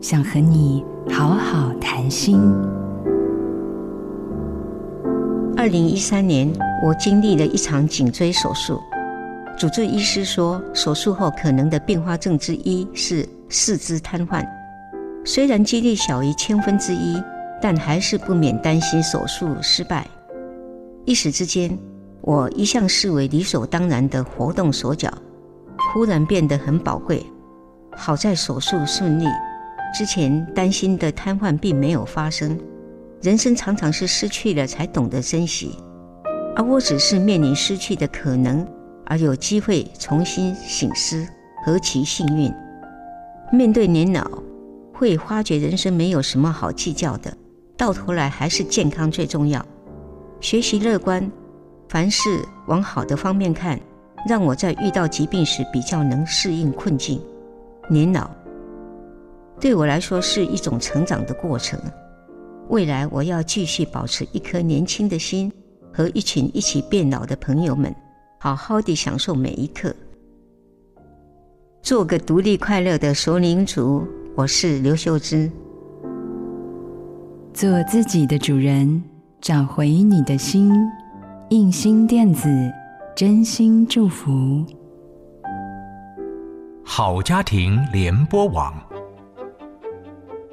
想和你好好谈心。二零一三年，我经历了一场颈椎手术。主治医师说，手术后可能的并发症之一是四肢瘫痪。虽然几率小于千分之一，但还是不免担心手术失败。一时之间，我一向视为理所当然的活动手脚，忽然变得很宝贵。好在手术顺利，之前担心的瘫痪并没有发生。人生常常是失去了才懂得珍惜，而我只是面临失去的可能，而有机会重新醒思，何其幸运！面对年老，会发觉人生没有什么好计较的，到头来还是健康最重要。学习乐观，凡事往好的方面看，让我在遇到疾病时比较能适应困境。年老对我来说是一种成长的过程。未来我要继续保持一颗年轻的心，和一群一起变老的朋友们，好好地享受每一刻，做个独立快乐的熟龄族。我是刘秀芝，做自己的主人，找回你的心。印心电子，真心祝福。好家庭联播网，